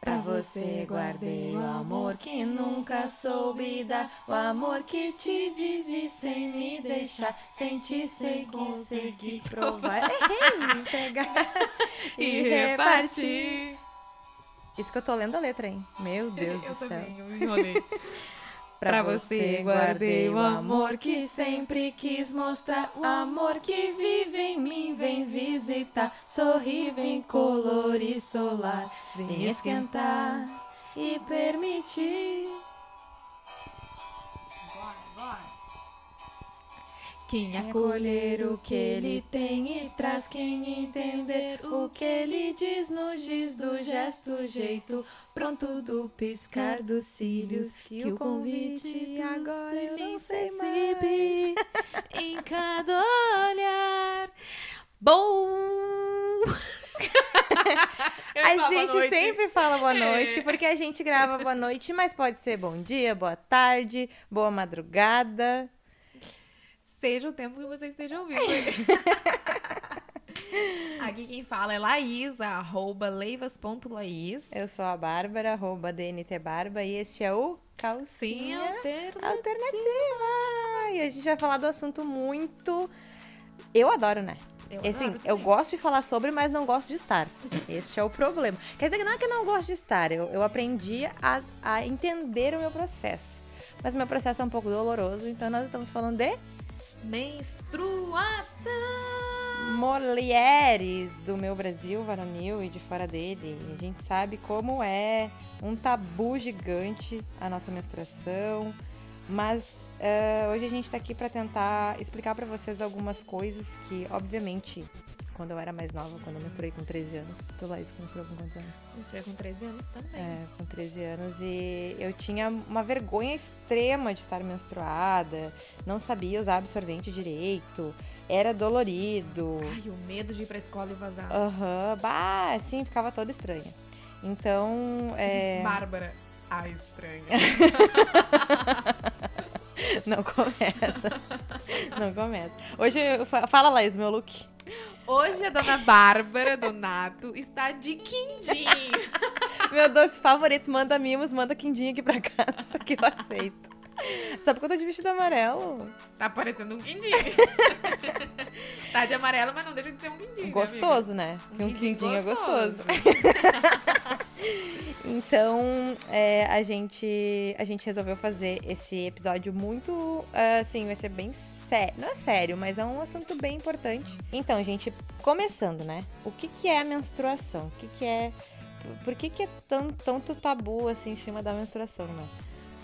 Pra você guardei o amor que nunca soube dar, o amor que te vive sem me deixar, sem te ser conseguir provar, errei, pegar e repartir. Isso que eu tô lendo a letra, hein? Meu Deus eu do céu. também, eu enrolei. Pra você guardei o amor que sempre quis mostrar. O amor que vive em mim vem visitar. Sorri, vem colorir solar. Vem esquentar e permitir. Quem Acolher o que ele tem e traz quem entender o que ele diz no giz do gesto, jeito pronto do piscar dos cílios que o convite agora eu não sei mais. em cada olhar. Bom! A gente sempre fala boa É. noite, porque a gente grava boa noite, mas pode ser bom dia, boa tarde, boa madrugada. Seja o tempo que você esteja ouvindo. Aqui quem fala é Laís, arroba leivas.laís. Eu sou a Bárbara, arroba DNT Barba, e este é o Sim, Calcinha alternativa. Alternativa. E a gente vai falar do assunto muito. Eu adoro, né? Eu assim, eu gosto de falar sobre, mas não gosto de estar. Este é o problema. Quer dizer não é que eu não gosto de estar, eu, eu aprendi a, a entender o meu processo. Mas o meu processo é um pouco doloroso, então nós estamos falando de Menstruação! mulheres do meu Brasil varonil e de fora dele. A gente sabe como é um tabu gigante a nossa menstruação, mas eh, hoje a gente tá aqui para tentar explicar para vocês algumas coisas que, obviamente, quando eu era mais nova, quando eu menstruei com 13 anos, tu Laís, que menstruou com quantos anos? Menstruei com 13 anos também. É, com 13 anos e eu tinha uma vergonha extrema de estar menstruada, não sabia usar absorvente direito, era dolorido. Ai, o medo de ir pra escola e vazar. Aham, bah, assim, ficava toda estranha. Então, é... Bárbara, a estranha. não começa. não começa. Hoje, eu fala, Laís, meu look. Hoje a dona Bárbara Donato está de quindim. Meu doce favorito, manda mimos, manda quindim aqui pra casa, que eu aceito. Só porque eu tô de vestido amarelo. Tá parecendo um quindim. tá de amarelo, mas não deixa de ser um quindim. né, Gostoso, né? amiga? Um quindim é gostoso. gostoso. Então, é, a, gente, a gente resolveu fazer esse episódio muito, ah, assim, vai ser bem Não é sério, mas é um assunto bem importante. Então, gente, começando, né? O que, que é a menstruação? O que, que é... por- que, que é tão, tanto tabu, assim, em cima da menstruação, né?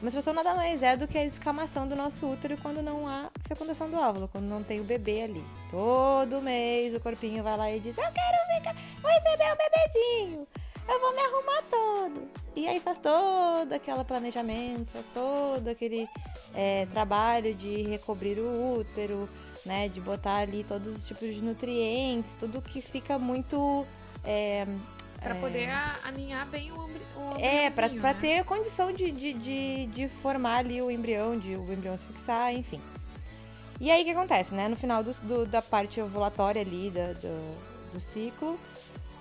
A menstruação nada mais é do que a escamação do nosso útero quando não há fecundação do óvulo, quando não tem o bebê ali. Todo mês o corpinho vai lá e diz: Eu quero ficar, vou receber um bebezinho, eu vou me arrumar todo. E aí faz todo aquele planejamento, faz todo aquele é, trabalho de recobrir o útero, né? De botar ali todos os tipos de nutrientes, tudo que fica muito. É, Pra poder a- aninhar bem o, o é, pra né? ter a condição de, de, de, de formar ali o embrião, de o embrião se fixar, enfim. E aí o que acontece, né? No final do, do- da parte ovulatória ali da- do, do ciclo,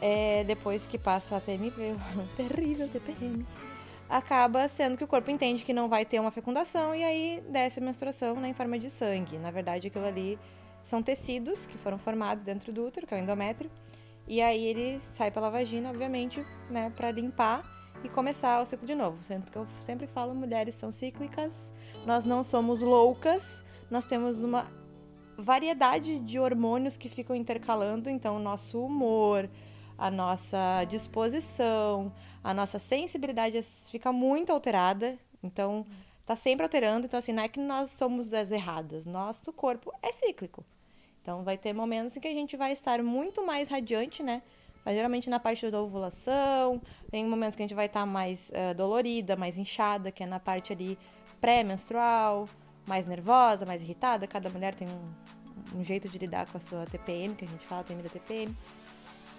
é, depois que passa a TMP, terrível TPM, acaba sendo que o corpo entende que não vai ter uma fecundação e aí desce a menstruação né, em forma de sangue. Na verdade, aquilo ali são tecidos que foram formados dentro do útero, que é o endométrio, e aí ele sai pela vagina, obviamente, né, para limpar e começar o ciclo de novo. Sendo que eu sempre falo, mulheres são cíclicas, nós não somos loucas, nós temos uma variedade de hormônios que ficam intercalando, então nosso humor, a nossa disposição, a nossa sensibilidade fica muito alterada, então tá sempre alterando, então assim, não é que nós somos as erradas, nosso corpo é cíclico. Então vai ter momentos em que a gente vai estar muito mais radiante, né? Mas geralmente na parte da ovulação, tem momentos que a gente vai estar mais eh, dolorida, mais inchada, que é na parte ali pré-menstrual, mais nervosa, mais irritada. Cada mulher tem um, um jeito de lidar com a sua TPM, que a gente fala, TM da TPM.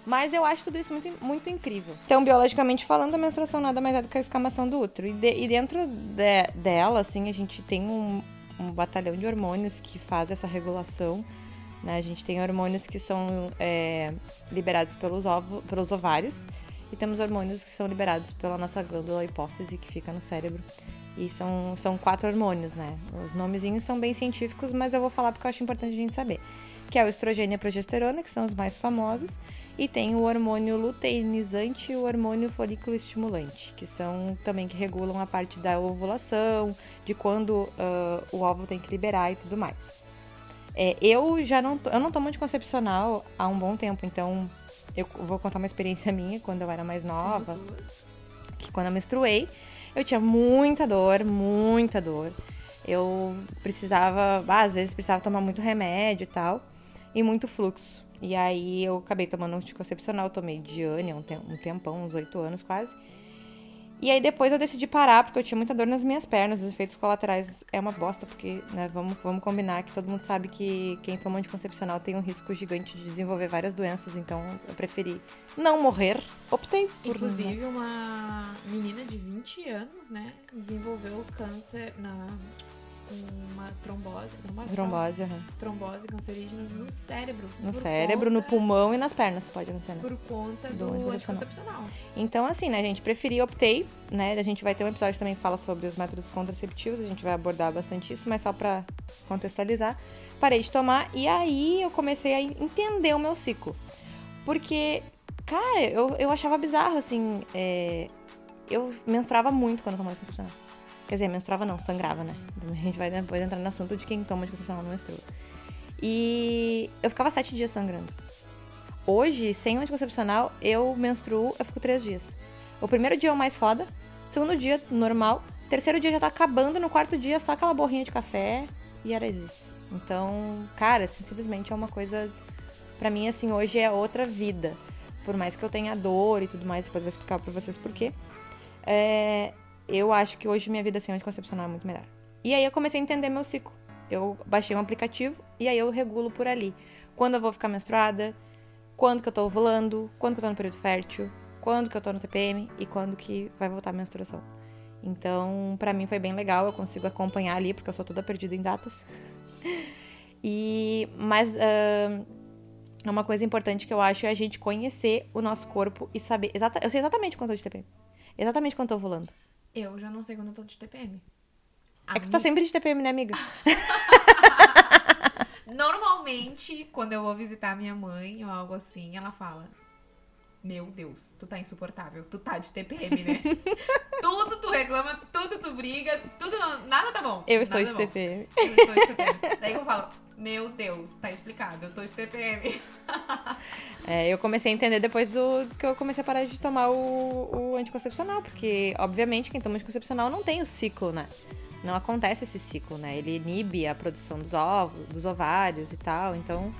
Mas eu acho tudo isso muito, muito incrível. Então, biologicamente falando, a menstruação nada mais é do que a escamação do útero. E, de- e dentro de- dela, assim, a gente tem um, um batalhão de hormônios que faz essa regulação. Né? A gente tem hormônios que são é, liberados pelos, ovo, pelos ovários. e temos hormônios que são liberados pela nossa glândula hipófise, que fica no cérebro. E são, são quatro hormônios, né? Os nomezinhos são bem científicos, mas eu vou falar porque eu acho importante a gente saber. Que é o estrogênio e a progesterona, que são os mais famosos. E tem o hormônio luteinizante e o hormônio folículo estimulante, que são também que regulam a parte da ovulação, de quando uh, o óvulo tem que liberar e tudo mais. É, eu já não, eu não tomo anticoncepcional há um bom tempo, então eu vou contar uma experiência minha quando eu era mais nova. Que quando eu menstruei, eu tinha muita dor, muita dor. Eu precisava, às vezes precisava tomar muito remédio e tal, e muito fluxo. E aí eu acabei tomando anticoncepcional, tomei Diane um, um tempão, uns oito anos quase. E aí depois eu decidi parar, porque eu tinha muita dor nas minhas pernas. Os efeitos colaterais é uma bosta, porque, né, vamos, vamos combinar que todo mundo sabe que quem toma anticoncepcional tem um risco gigante de desenvolver várias doenças, então eu preferi não morrer. Optei por. Inclusive, uma menina de 20 anos, né, desenvolveu câncer na uma trombose. Trombose, trombose, uhum. trombose cancerígena no cérebro. No cérebro, conta, no pulmão e nas pernas, pode acontecer, né? Por conta do, do anticoncepcional. Então, assim, né, gente, preferi, optei, né? A gente vai ter um episódio também que fala sobre os métodos contraceptivos, a gente vai abordar bastante isso, mas só pra contextualizar. Parei de tomar e aí eu comecei a entender o meu ciclo. Porque, cara, eu, eu achava bizarro, assim, é... eu menstruava muito quando eu tomava anticoncepcional. Quer dizer, menstruava não, sangrava, né? A gente vai depois entrar no assunto de quem toma anticoncepcional não menstrua. E eu ficava sete dias sangrando. Hoje, sem o anticoncepcional, eu menstruo, eu fico três dias. O primeiro dia é o mais foda, segundo dia, normal. Terceiro dia já tá acabando, no quarto dia só aquela borrinha de café e era isso. Então, cara, assim, simplesmente é uma coisa. para mim, assim, hoje é outra vida. Por mais que eu tenha dor e tudo mais, depois eu vou explicar pra vocês por quê. É, eu acho que hoje minha vida sem anticoncepcional é muito melhor. E aí eu comecei a entender meu ciclo. Eu baixei um aplicativo e aí eu regulo por ali. Quando eu vou ficar menstruada, quando que eu tô ovulando, quando que eu tô no período fértil, quando que eu tô no TPM e quando que vai voltar a menstruação. Então, para mim foi bem legal, eu consigo acompanhar ali, porque eu sou toda perdida em datas. E, mas uh, uma coisa importante que eu acho é a gente conhecer o nosso corpo e saber. Exata, eu sei exatamente quanto eu tô de TPM. Exatamente quanto eu tô ovulando. Eu já não sei quando eu tô de TPM. A é que tu tá sempre de TPM, né, amiga? Normalmente, quando eu vou visitar minha mãe ou algo assim, ela fala: Meu Deus, tu tá insuportável, tu tá de TPM, né? tudo tu reclama, tudo tu briga, tudo. Nada tá bom. Eu estou de tá TPM. Eu estou de TPM. Daí eu falo: Meu Deus, tá explicado, eu tô de TPM. É, eu comecei a entender depois do que eu comecei a parar de tomar o, o anticoncepcional, porque, obviamente, quem toma anticoncepcional não tem o ciclo, né? Não acontece esse ciclo, né? Ele inibe a produção dos ovos, dos ovários e tal, então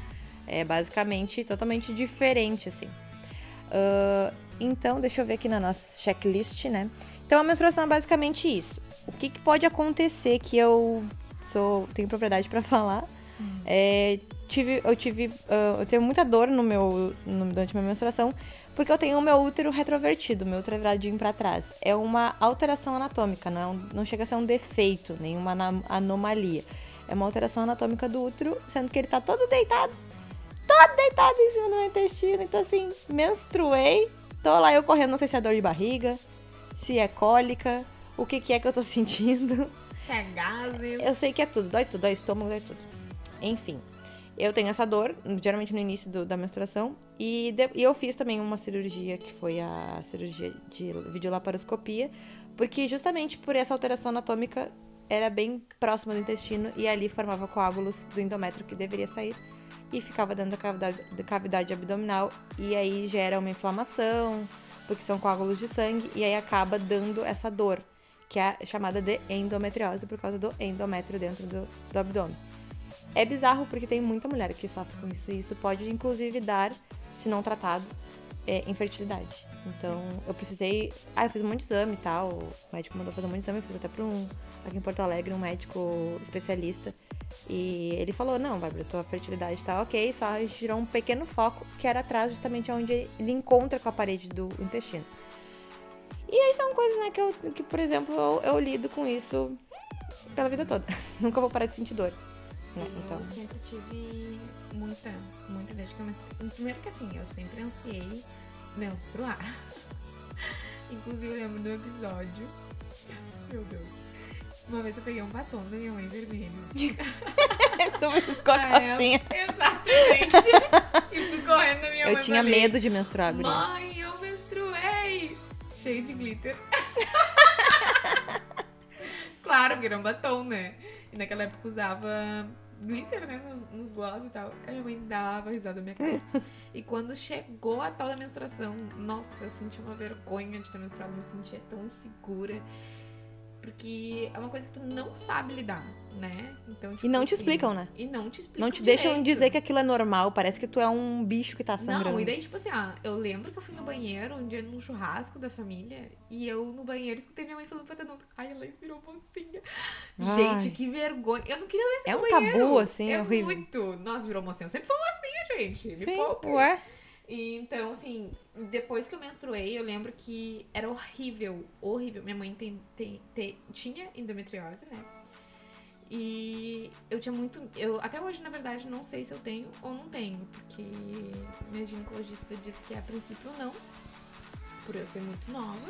é basicamente totalmente diferente, assim. Uh, então, deixa eu ver aqui na nossa checklist, né? Então, a menstruação é basicamente isso. O que, que pode acontecer que eu sou tenho propriedade para falar hum. é tive, eu tive, uh, eu tenho muita dor no meu, no, durante minha menstruação, porque eu tenho o meu útero retrovertido, meu útero viradinho para trás. É uma alteração anatômica, não, é um, não chega a ser um defeito, nenhuma anomalia. É uma alteração anatômica do útero, sendo que ele tá todo deitado, todo deitado em cima do meu intestino. Então, assim, menstruei, tô lá eu correndo, não sei se é dor de barriga, se é cólica, o que que é que eu tô sentindo. É gases. Eu sei que é tudo, dói tudo, dói estômago, dói tudo. Enfim, eu tenho essa dor, geralmente no início do, da menstruação, e, de, e, eu fiz também uma cirurgia, que foi a cirurgia de videolaparoscopia, porque justamente por essa alteração anatômica era bem próxima do intestino e ali formava coágulos do endométrio que deveria sair e ficava dentro da cavidade, da cavidade abdominal e aí gera uma inflamação, porque são coágulos de sangue, e aí acaba dando essa dor, que é chamada de endometriose por causa do endométrio dentro do, do abdômen. É bizarro porque tem muita mulher que sofre com isso e isso pode inclusive dar, se não tratado, é, infertilidade. Então eu precisei. Ah, eu fiz um monte de exame e tal. O médico mandou fazer um monte de exame, eu fiz até pra um. Aqui em Porto Alegre, um médico especialista. E ele falou: não, Bárbara, tua fertilidade tá ok, só tirou um pequeno foco que era atrás, justamente onde ele encontra com a parede do intestino. E aí são coisas, né, que eu, que, por exemplo, eu, eu lido com isso pela vida toda. Nunca vou parar de sentir dor. Né? Então. Eu sempre tive muita, muita desde que eu menstruei. Primeiro que assim, eu sempre ansiei menstruar. Inclusive, eu lembro do episódio. Meu Deus. Uma vez eu peguei um batom da minha mãe vermelho. tu Ah, eu- assim. Exatamente. e fui correndo na minha mãe Eu tinha falei, medo de menstruar, guria. Mãe, eu menstruei! Cheio de glitter. claro, era um batom, né? E naquela época usava glitter, né? Nos, nos gloss e tal. Aí minha mãe dava risada na minha cara. e quando chegou a tal da menstruação, nossa, eu senti uma vergonha de ter menstruado. Me sentia tão insegura. Porque é uma coisa que tu não sabe lidar, né? Então, tipo E não te assim, explicam, né? E não te explicam Não te deixam direito. dizer que aquilo é normal. Parece que tu é um bicho que tá sangrando. Não, e daí, tipo assim, ah, eu lembro que eu fui no banheiro um dia num churrasco da família e eu no banheiro escutei minha mãe falando pra todo mundo, ai, ela virou mocinha. Ai. Gente, que vergonha. Eu não queria ver esse É um banheiro. tabu, assim, é horrível. muito. Nossa, virou mocinha. Eu sempre fui mocinha, gente. Me Sim, poupe. ué. E, então, assim, depois que eu menstruei, eu lembro que era horrível, horrível. Minha mãe tem, tem, tem- tinha endometriose, né? E eu tinha muito. Eu até hoje, na verdade, não sei se eu tenho ou não tenho, porque minha ginecologista disse que a princípio não, por eu ser muito nova,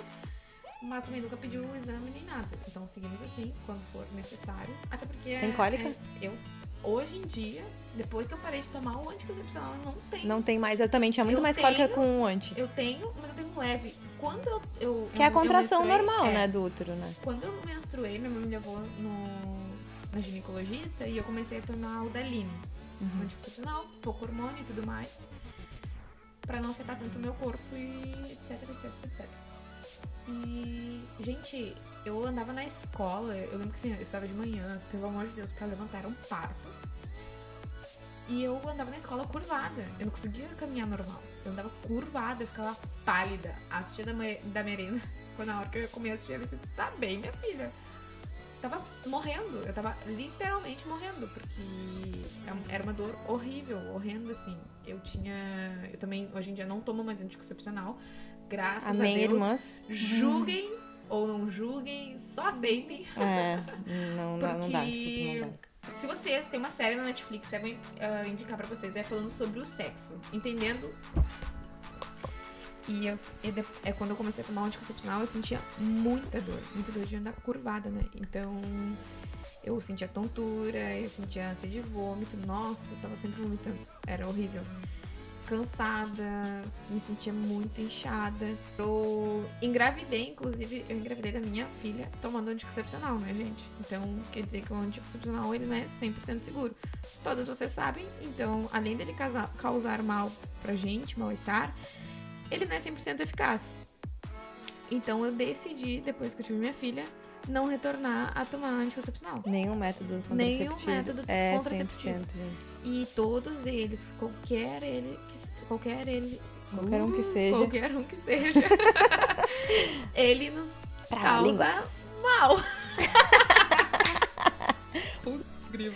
mas também nunca pediu o exame nem nada. Então seguimos assim, quando for necessário. Até porque. Tem é- cólica? é- eu, hoje em dia, depois que eu parei de tomar o anticoncepcional, eu não tenho. Não tem mais. Eu também tinha muito Eu mais cólica com o anti. Eu tenho, mas eu tenho leve. Quando eu. eu Que é a contração normal, é, né, do útero, né? Quando eu menstruei, minha mãe me levou no, na ginecologista e eu comecei a tomar o Daline. Uhum. Anticoncepcional, pouco hormônio e tudo mais. Pra não afetar tanto o meu corpo e etc, etc, etc. E, gente, eu andava na escola, eu lembro que assim, eu estava de manhã, pelo amor de Deus, pra levantar era um parto. E eu andava na escola curvada. Eu não conseguia caminhar normal. Eu andava curvada, eu ficava pálida. A tia da, da merenda, quando na hora que eu ia comer, a tia disse, tá bem, minha filha. Tava morrendo. Eu tava literalmente morrendo, porque é era uma dor horrível, horrenda, assim. Eu tinha. Eu também, hoje em dia, não tomo mais anticoncepcional. Graças Amém, a Deus. irmãs. Julguem ou não julguem, só aceitem. É, não, não, não dá. Porque Não dá. se vocês tem uma série na Netflix, devem ah, indicar pra vocês, é falando sobre o sexo, entendendo? E eu, e de- é quando eu comecei a tomar anticoncepcional, eu sentia muita dor, muita dor de andar curvada, né? Então, eu sentia tontura, eu sentia ânsia de vômito, nossa, eu tava sempre vomitando, era horrível. Cansada, me sentia muito inchada. Eu engravidei, inclusive, eu engravidei da minha filha tomando anticoncepcional, né, gente? Então, quer dizer que o anticoncepcional, ele não é 100% seguro. Todas vocês sabem, então, além dele causar mal pra gente, mal-estar, ele não é 100% eficaz. Então, eu decidi, depois que eu tive minha filha, não retornar a tomar anticoncepcional. Nenhum método Nenhum contraceptivo. método é contraceptivo. 100%, gente. E todos eles, qualquer ele que qualquer ele Qualquer um que Uh, seja. qualquer um que seja, ele nos Pra causa línguas. mal. Putz, grilo.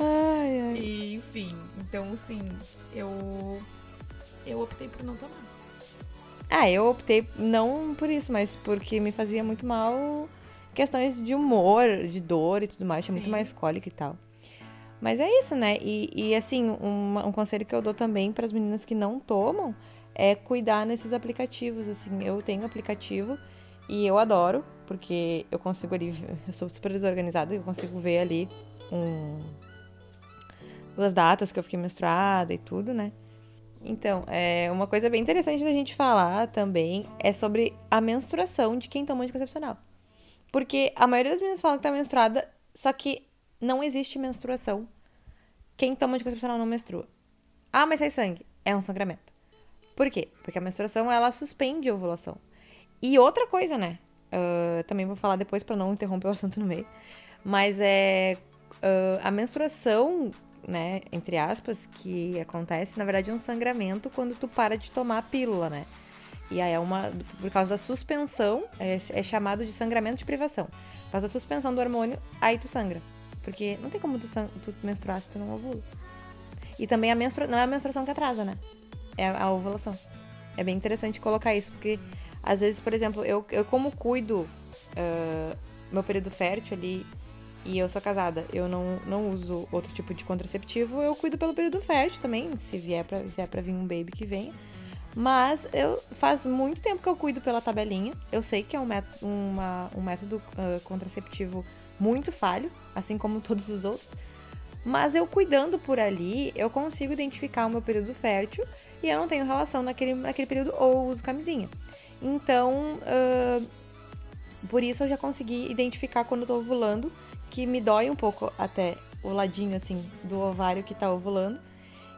Ai, ai. E, enfim, então assim, eu eu optei por não tomar. Ah, eu optei não por isso, mas porque me fazia muito mal questões de humor, de dor e tudo mais. Tinha muito mais cólica e tal. Mas é isso, né? E, e, assim, um, um conselho que eu dou também para as meninas que não tomam é cuidar nesses aplicativos. Assim, eu tenho aplicativo e eu adoro, porque eu consigo ali, eu sou super desorganizada, eu consigo ver ali um, as datas que eu fiquei menstruada e tudo, né? Então, é, uma coisa bem interessante da gente falar também é sobre a menstruação de quem toma anticoncepcional. Porque a maioria das meninas fala que tá menstruada, só que não existe menstruação. Quem toma anticoncepcional não menstrua. Ah, mas sai sangue. É um sangramento. Por quê? Porque a menstruação, ela suspende a ovulação. E outra coisa, né? Ah, também vou falar depois pra não interromper o assunto no meio. Mas é... ah, a menstruação, né? Entre aspas, que acontece, na verdade, é um sangramento quando tu para de tomar a pílula, né? E aí é uma... Por causa da suspensão, é, é chamado de sangramento de privação. Por causa da suspensão do hormônio, aí tu sangra. Porque não tem como tu, tu menstruar se tu não ovula. E também a menstrua... não é a menstruação que atrasa, né? É a, a ovulação. É bem interessante colocar isso, porque às vezes, por exemplo, eu, eu como cuido ah, meu período fértil ali e eu sou casada, eu não, não uso outro tipo de contraceptivo, eu cuido pelo período fértil também, se vier pra, se é pra vir um baby que venha. Mas eu faz muito tempo que eu cuido pela tabelinha. Eu sei que é um método, uma, um método uh, contraceptivo muito falho, assim como todos os outros. Mas eu cuidando por ali, eu consigo identificar o meu período fértil e eu não tenho relação naquele, naquele período ou uso camisinha. Então, uh, por isso eu já consegui identificar quando eu tô ovulando, que me dói um pouco até o ladinho assim do ovário que tá ovulando.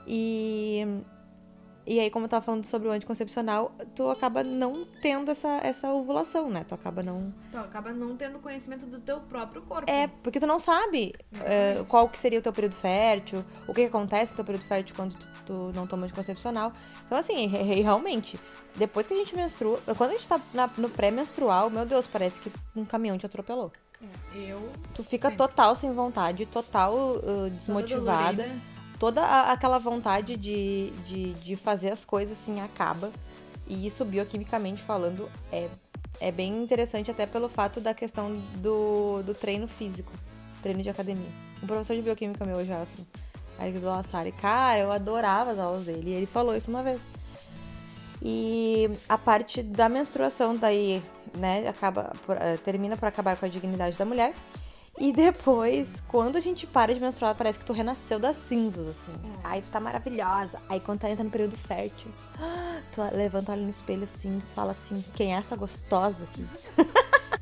E e aí, como eu tava falando sobre o anticoncepcional, tu acaba não tendo essa, essa ovulação, né? Tu acaba não. Tu acaba não tendo conhecimento do teu próprio corpo. É, porque tu não sabe uh, qual que seria o teu período fértil, o que, que acontece no teu período fértil quando tu, tu não toma anticoncepcional. Então, assim, realmente, depois que a gente menstrua, quando a gente tá na, no pré-menstrual, meu Deus, parece que um caminhão te atropelou. É, eu. Tu fica total sem vontade, total uh, desmotivada toda a, aquela vontade de, de, de fazer as coisas assim acaba. E isso, bioquimicamente falando, é, é bem interessante até pelo fato da questão do, do treino físico, treino de academia. Um professor de bioquímica meu, Gelson, Eric do Lassari, cara, eu adorava as aulas dele. E ele falou isso uma vez. E a parte da menstruação daí, né, acaba, eh, termina por acabar com a dignidade da mulher. E depois, quando a gente para de menstruar, parece que tu renasceu das cinzas, assim. É. Aí tu tá maravilhosa. Aí quando tá entrando no período fértil, tu levanta ali no espelho assim, fala assim, quem é essa gostosa aqui?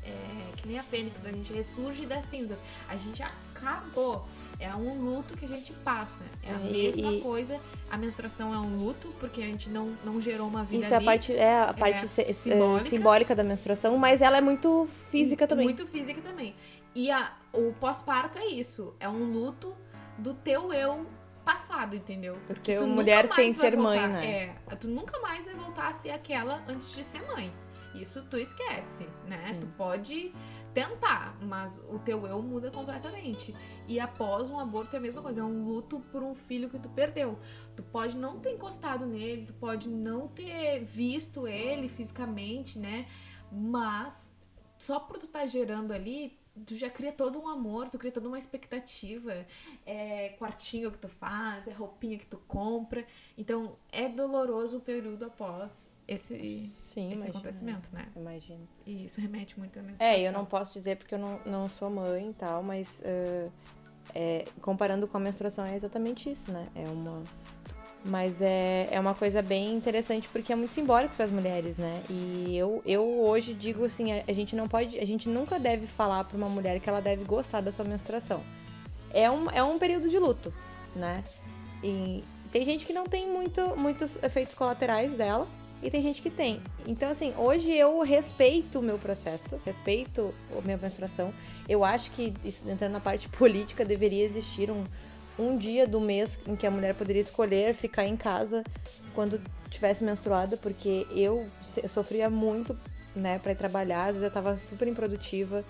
É, que nem a fênix, a gente ressurge das cinzas. A gente acabou. É um luto que a gente passa. É a é, mesma e, coisa. A menstruação é um luto, porque a gente não, não gerou uma vida Isso ali. é a parte, é a parte é, simbólica. simbólica da menstruação, mas ela é muito física também. Muito física também. E a, o pós-parto é isso. É um luto do teu eu passado, entendeu? Porque tu mulher sem ser voltar, mãe, né? É, tu nunca mais vai voltar a ser aquela antes de ser mãe. Isso tu esquece, né? Sim. Tu pode tentar, mas o teu eu muda completamente. E após um aborto é a mesma coisa, é um luto por um filho que tu perdeu. Tu pode não ter encostado nele, tu pode não ter visto ele fisicamente, né? Mas só por tu estar tá gerando ali, tu já cria todo um amor, tu cria toda uma expectativa. É quartinho que tu faz, é roupinha que tu compra. Então, é doloroso o período após esse, Sim, esse acontecimento, né? Imagino. E isso remete muito à menstruação. É, eu não posso dizer porque eu não, não sou mãe e tal, mas uh, é, comparando com a menstruação é exatamente isso, né? É uma mas é, é uma coisa bem interessante porque é muito simbólico para as mulheres, né? E eu, eu hoje digo assim, a, a, gente não pode, a gente nunca deve falar para uma mulher que ela deve gostar da sua menstruação. É um, é um período de luto, né? E tem gente que não tem muito, muitos efeitos colaterais dela e tem gente que tem. Então, assim, hoje eu respeito o meu processo, respeito a minha menstruação. Eu acho que, entrando na parte política, deveria existir um, um dia do mês em que a mulher poderia escolher ficar em casa quando tivesse menstruada, porque eu sofria muito, né, para ir trabalhar, às vezes eu tava super improdutiva,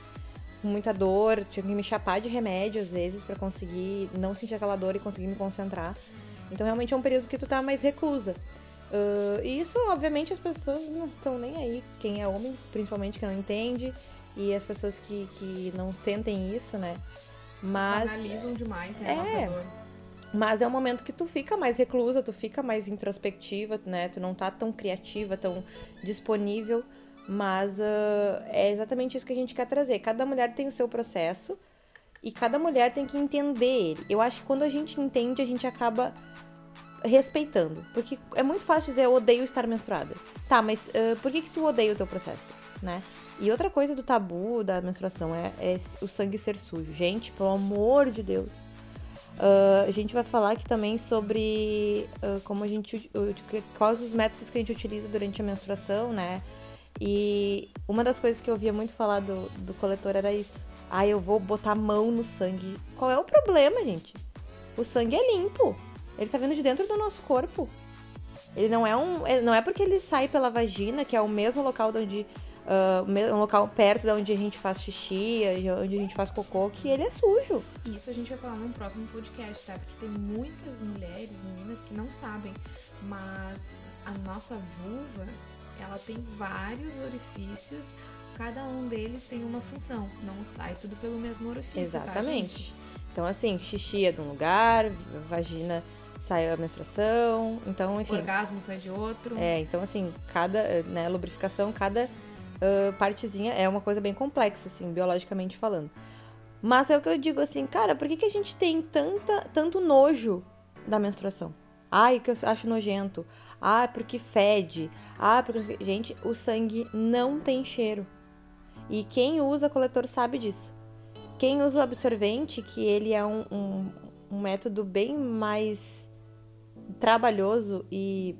com muita dor, tinha que me chapar de remédio às vezes para conseguir não sentir aquela dor e conseguir me concentrar. Então realmente é um período que tu tá mais reclusa. Uh, e isso, obviamente, as pessoas não estão nem aí. Quem é homem, principalmente, que não entende. E as pessoas que, que não sentem isso, né? Mas. Analisam demais, né? É. Mas é um momento que tu fica mais reclusa, tu fica mais introspectiva, né? Tu não tá tão criativa, tão disponível. Mas uh, é exatamente isso que a gente quer trazer. Cada mulher tem o seu processo e cada mulher tem que entender ele. Eu acho que quando a gente entende, a gente acaba respeitando. Porque é muito fácil dizer eu odeio estar menstruada. Tá, mas uh, por que, que tu odeia o teu processo, né? E outra coisa do tabu da menstruação é, é o sangue ser sujo. Gente, pelo amor de Deus. Uh, a gente vai falar aqui também sobre uh, como a gente. Uh, quais os métodos que a gente utiliza durante a menstruação, né? E uma das coisas que eu ouvia muito falar do, do coletor era isso. Ah, eu vou botar a mão no sangue. Qual é o problema, gente? O sangue é limpo. Ele tá vindo de dentro do nosso corpo. Ele não é um. Não é porque ele sai pela vagina, que é o mesmo local onde uh, um local perto de onde a gente faz xixi, onde a gente faz cocô, que ele é sujo. Isso a gente vai falar num próximo podcast, tá? Porque tem muitas mulheres, meninas, que não sabem, mas a nossa vulva, ela tem vários orifícios, cada um deles tem uma função, não sai tudo pelo mesmo orifício. Tá, Exatamente. Tá, então, assim, xixi é de um lugar, vagina sai a menstruação. Então, enfim. Orgasmo sai de outro. É, então assim, cada, né, lubrificação, cada uh, partezinha é uma coisa bem complexa, assim, biologicamente falando. Mas é o que eu digo assim, cara, por que, que a gente tem tanta, tanto nojo da menstruação? Ai, que eu acho nojento. Ah, porque fede. Ah, porque. Gente, o sangue não tem cheiro. E quem usa coletor sabe disso. Quem usa o absorvente, que ele é um, um, um método bem mais trabalhoso e.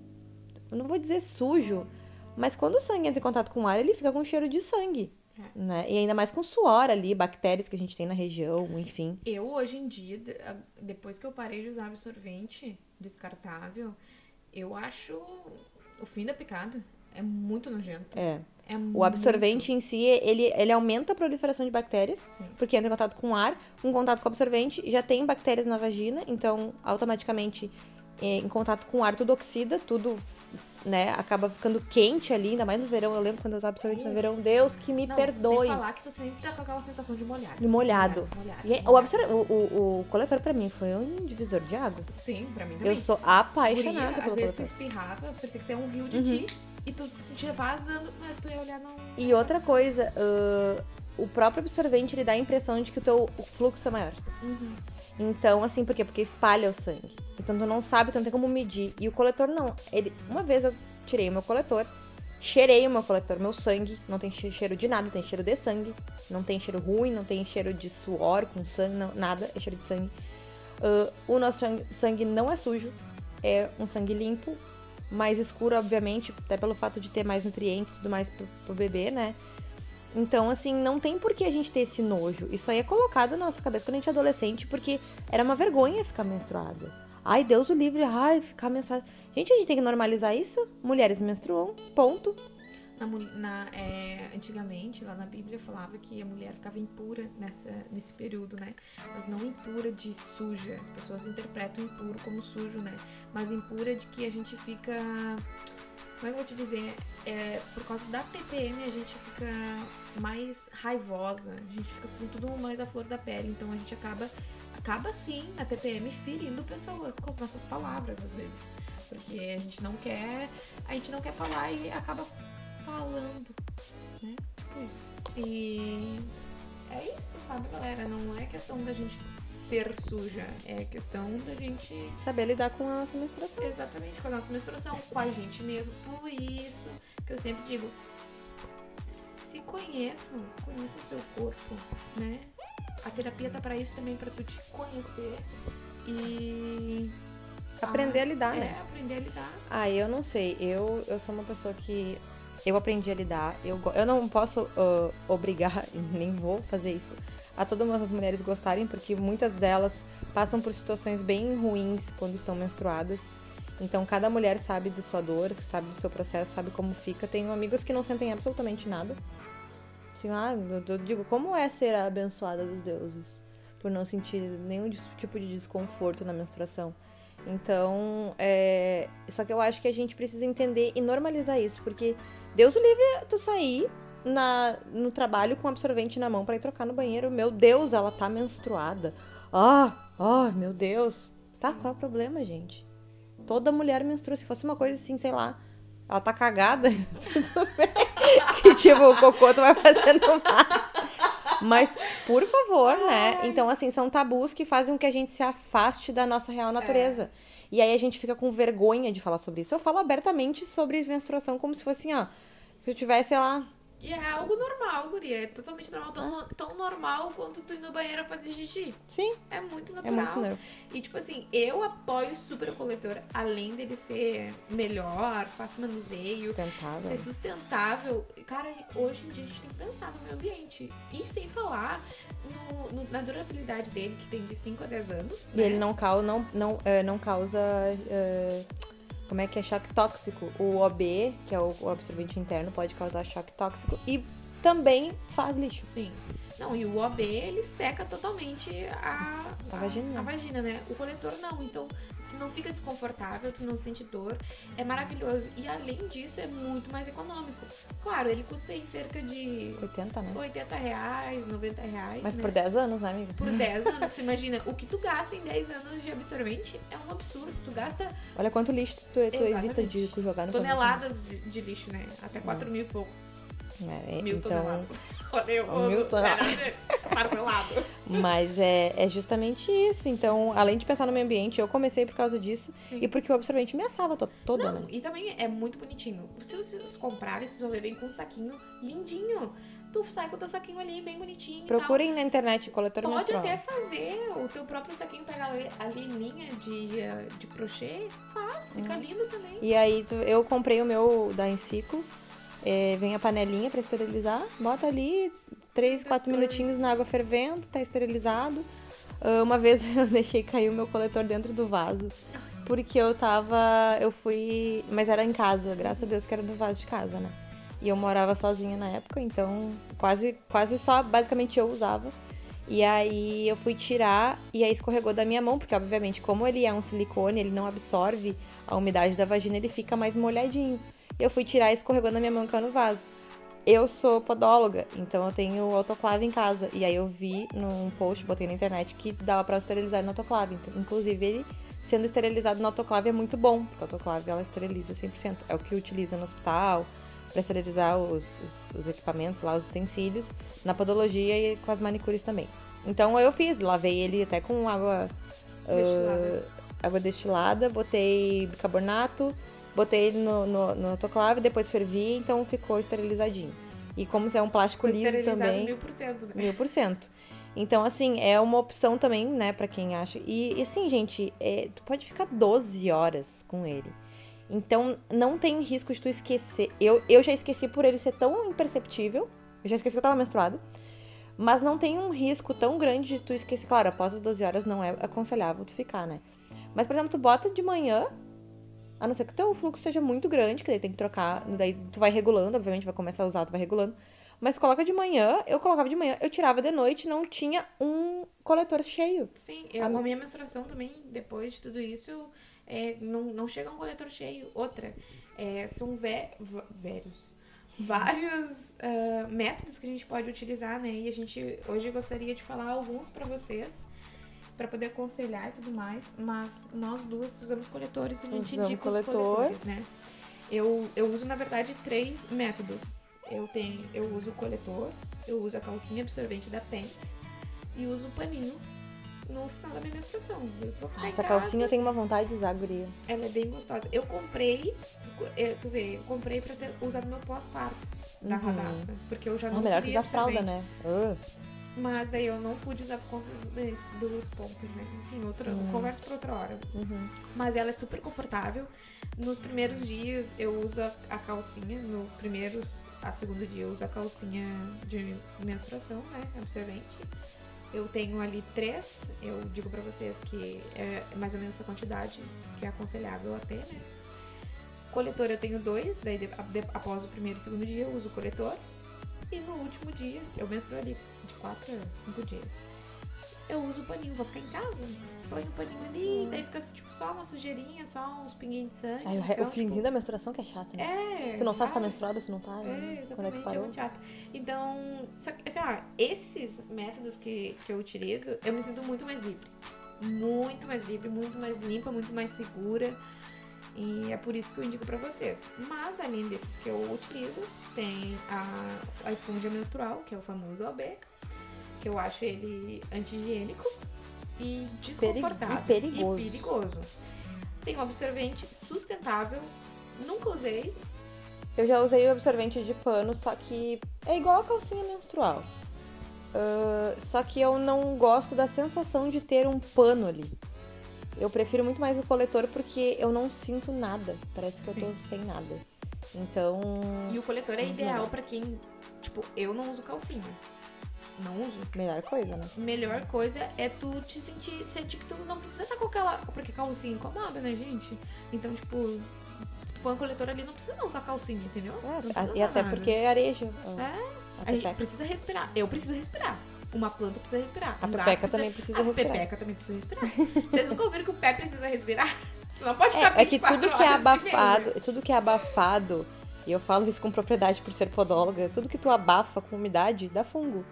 Não vou dizer sujo, mas quando o sangue entra em contato com o ar, ele fica com cheiro de sangue. É. Né? E ainda mais com suor ali, bactérias que a gente tem na região, enfim. Eu, hoje em dia, depois que eu parei de usar absorvente descartável, eu acho o fim da picada. É muito nojento. É. É O absorvente em si, ele, ele aumenta a proliferação de bactérias, Sim. porque entra em contato com o ar, com contato com o absorvente, já tem bactérias na vagina, então automaticamente em contato com ar tudo oxida, tudo né, acaba ficando quente ali, ainda mais no verão. Eu lembro quando eu usava absorvente no verão, Deus que me Não, perdoe. Sem falar que tu sempre tá com aquela sensação de molhado. De molhado. molhado, E é, o, o, o, o coletor pra mim foi um divisor de águas. Sim, pra mim também. Eu sou Guria, apaixonada às pelo vezes tu coletor. espirrava, parecia que você é um rio de Uhum. ti, e tu se sentia vazando, mas tu ia olhar não. E outra coisa, ah, o próprio absorvente ele dá a impressão de que o teu o fluxo é maior. Uhum. Então, assim, por quê? Porque espalha o sangue. Então tu não sabe, tu não tem como medir. E o coletor não. Ele, uma vez eu tirei o meu coletor, cheirei o meu coletor, meu sangue, não tem che- cheiro de nada, tem cheiro de sangue. Não tem cheiro ruim, não tem cheiro de suor com sangue, não- nada, é cheiro de sangue. Ah, o nosso sangue, sangue não é sujo, é um sangue limpo, mais escuro, obviamente, até pelo fato de ter mais nutrientes e tudo mais pro, pro bebê, né? Então, assim, não tem por que a gente ter esse nojo. Isso aí é colocado na nossa cabeça quando a gente é adolescente, porque era uma vergonha ficar menstruada. Ai, Deus o livre, ai, ficar menstruada. Gente, a gente tem que normalizar isso. Mulheres menstruam, ponto. Na, na, é, antigamente, lá na Bíblia, falava que a mulher ficava impura nessa, nesse período, né? Mas não impura de suja. As pessoas interpretam impuro como sujo, né? Mas impura de que a gente fica. Como é que eu vou te dizer? É, por causa da TPM, a gente fica mais raivosa. A gente fica com tudo mais à flor da pele. Então a gente acaba, acaba sim, na TPM, ferindo pessoas com as nossas palavras, às vezes. Porque a gente não quer. A gente não quer falar e acaba falando, né? Tipo isso. E é isso, sabe, galera? Não é questão da gente ser suja, é questão da gente Saber lidar com a nossa menstruação. exatamente com a nossa menstruação, com a gente mesmo. Por isso que eu sempre digo, se conheçam, conheçam o seu corpo, né? A terapia tá pra isso também, pra tu te conhecer e Aprender a lidar, é, né? aprender a lidar. Ah, eu não sei. Eu, eu sou uma pessoa que. Eu aprendi a lidar. Eu, eu não posso ah, obrigar, nem vou fazer isso, a todas as mulheres gostarem, porque muitas delas passam por situações bem ruins quando estão menstruadas. Então, cada mulher sabe de sua dor, sabe do seu processo, sabe como fica. Tenho amigos que não sentem absolutamente nada. Assim, ah, eu, digo, como é ser a abençoada dos deuses? Por não sentir nenhum tipo de desconforto na menstruação. Então, é... só que eu acho que a gente precisa entender e normalizar isso, porque Deus o livre tu sair na, no trabalho com absorvente na mão pra ir trocar no banheiro. Meu Deus, ela tá menstruada. Ah, ah, meu Deus. Tá, qual é o problema, gente? Toda mulher menstrua. Se fosse uma coisa assim, sei lá, ela tá cagada, tudo bem. que tipo, o cocô tu vai no máximo. Mas, por favor, né? Então, assim, são tabus que fazem com que a gente se afaste da nossa real natureza. E aí a gente fica com vergonha de falar sobre isso. Eu falo abertamente sobre menstruação como se fosse assim, ó. Se eu tivesse, sei lá. E é algo normal, guria. É totalmente normal. Tão, tão normal quanto tu ir no banheiro fazer xixi. Sim, É muito é natural. muito normal. E tipo assim, eu apoio super o coletor, além dele ser melhor, fácil manuseio, ser Sustentável. sustentável. Cara, hoje em dia a gente tem que pensar no meio ambiente. E sem falar no- no- na durabilidade dele, que tem de 5 a 10 anos. E né? ele não, cau não, não, é, não causa. é, como é que é choque tóxico? O OB, que é o, o absorvente interno, pode causar choque tóxico. E também faz lixo. Sim. Não, e o OB, ele seca totalmente a, A vagina. A, vagina, né? O coletor não. Então, tu não fica desconfortável, tu não sente dor. É maravilhoso. E além disso, é muito mais econômico. Claro, ele custa em cerca de 80, né? 80 reais, 90 reais. Mas né? por 10 anos, né, amiga? Por 10 anos, tu imagina, o que tu gasta em 10 anos de absorvente é um absurdo. Tu gasta Olha quanto lixo tu, tu evita de jogar no toneladas de, de lixo, né? Até 4 mil e poucos. É, Mil então, toneladas. Olha, eu, Mil toneladas. Parcelado. mas é, é justamente isso. Então, além de pensar no meio ambiente, eu comecei por causa disso Sim. e porque o absorvente me assava to- toda, Não, né? e também é muito bonitinho. Se vocês comprarem, vocês vão ver, vem com um saquinho lindinho. Tu sai com o teu saquinho ali, bem bonitinho Procurem na internet coletor. Pode menstrual. até fazer o teu próprio saquinho, pegar ali a linha de, eh, de crochê, faz, fica lindo também. E aí eu comprei o meu da Enciclo. É, vem a panelinha pra esterilizar. Bota ali 3, 4 Gostoso. minutinhos na água fervendo, tá esterilizado. Ah, uma vez eu deixei cair o meu coletor dentro do vaso. Porque eu tava. Eu fui. Mas era em casa, graças a Deus que era no vaso de casa, né? E eu morava sozinha na época, então quase, quase só basicamente eu usava. E aí eu fui tirar e aí escorregou da minha mão, porque obviamente, como ele é um silicone, ele não absorve a umidade da vagina, ele fica mais molhadinho. Eu fui tirar e escorregou na minha mão e caiu no vaso. Eu sou podóloga, então eu tenho autoclave em casa. E aí eu vi num post, botei na internet, que dava pra esterilizar no autoclave. Então, inclusive, ele sendo esterilizado no autoclave é muito bom, porque a autoclave ela esteriliza 100%. É o que utiliza no hospital pra esterilizar os, os- os equipamentos lá, os utensílios, na podologia e com as manicures também. Então eu fiz, lavei ele até com água Destilada. ah, água destilada, botei bicarbonato, botei ele no, no, no autoclave, depois fervi, então ficou esterilizadinho. E como é um plástico liso também, mil por cento, né? mil por cento. Então, assim, é uma opção também, né, pra quem acha. E, e assim, gente, é, tu pode ficar 12 horas com ele. Então, não tem risco de tu esquecer. Eu, eu já esqueci por ele ser tão imperceptível. Eu já esqueci que eu tava menstruada. Mas não tem um risco tão grande de tu esquecer. Claro, após as 12 horas não é aconselhável tu ficar, né? Mas, por exemplo, tu bota de manhã, a não ser que o teu fluxo seja muito grande, que daí tem que trocar. Daí tu vai regulando, obviamente, vai começar a usar, tu vai regulando. Mas coloca de manhã, eu colocava de manhã, eu tirava de noite, não tinha um coletor cheio. Sim, eu, a minha menstruação também, depois de tudo isso, é, não, não chega um coletor cheio. Outra, é, são vé, va- vários, ah, métodos que a gente pode utilizar, né? E a gente hoje gostaria de falar alguns pra vocês, pra poder aconselhar e tudo mais. Mas nós duas usamos coletores e a gente Usamos indica coletor. os coletores, né? Eu, eu uso, na verdade, três métodos. Eu tenho, eu uso o coletor, eu uso a calcinha absorvente da Pants e uso o paninho no final da minha menstruação. Em Essa casa, calcinha eu tenho uma vontade de usar, guria. Ela é bem gostosa. Eu comprei, eu- tu vê, eu comprei pra ter, usar no meu pós-parto da Uhum. radassa. Porque eu já É não melhor que usar fralda, né? Ah. Mas daí eu não pude usar por conta dos pontos, né? Enfim, outra, conversa pra outra hora. Uhum. Mas ela é super confortável. Nos primeiros dias eu uso a, a calcinha. No primeiro, a segundo dia eu uso a calcinha de menstruação, né? Absorvente. Eu tenho ali três. Eu digo pra vocês que é mais ou menos essa quantidade que é aconselhável até, né? Coletor eu tenho dois, daí de- de- após o primeiro e segundo dia eu uso o coletor. E no último dia, eu menstruo ali quatro cinco dias. Eu uso o paninho, vou ficar em casa, põe o paninho ali, daí fica tipo só uma sujeirinha, só uns pinguinhos de sangue. Re- então, o finzinho da menstruação que é chato, né? tipo, é, Tu não sabe se tá vai. menstruada, se não tá. É, né? Quando é que exatamente, é, parou. muito chato. Então, só que, assim, ó, esses métodos que, que eu utilizo, eu me sinto muito mais livre. Muito mais livre, muito mais limpa, muito mais segura. E é por isso que eu indico pra vocês. Mas, além desses que eu utilizo, tem a, a esponja menstrual, que é o famoso OB, que eu acho ele anti-higiênico e desconfortável. e perigoso. E perigoso. Tem um absorvente sustentável, nunca usei, Eu já usei o absorvente de pano, só que é igual a calcinha menstrual. Ah, só que eu não gosto da sensação de ter um pano ali. Eu prefiro muito mais o coletor porque eu não sinto nada. Parece que eu tô sem nada. Então. E o coletor é ideal pra quem, tipo, eu não uso calcinha. Não uso. Melhor coisa, né? Melhor coisa é tu te sentir, sentir que tu não precisa estar com aquela, porque calcinha incomoda, né, gente? Então, tipo, tu põe o coletor ali, não precisa não usar calcinha, entendeu? É, precisa a- e até nada. porque areja. ó. É, A gente Pepeca. precisa respirar. Eu preciso respirar. Uma planta precisa respirar. A Um Pepeca também precisa a respirar. Pepeca também precisa respirar. Vocês nunca ouviram que o pé precisa respirar? Não pode É, ficar é que 24 tudo que é abafado, tudo que é abafado, e eu falo isso com propriedade por ser podóloga, tudo que tu abafa com umidade dá fungo.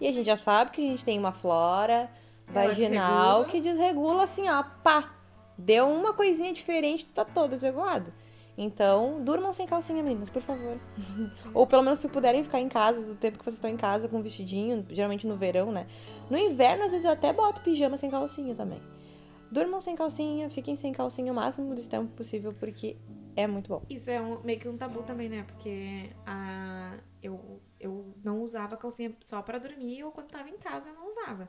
E a gente já sabe que a gente tem uma flora vaginal desregula. que desregula assim, ó, pá. Deu uma coisinha diferente, tá todo desregulado. Então, durmam sem calcinha, meninas, por favor. Ou pelo menos se puderem ficar em casa, o tempo que vocês estão em casa com vestidinho, geralmente no verão, né? No inverno, às vezes eu até boto pijama sem calcinha também. Durmam sem calcinha, fiquem sem calcinha o máximo do tempo possível, porque é muito bom. Isso é um- meio que um tabu também, né? Porque a, eu não usava calcinha só pra dormir ou quando tava em casa não usava.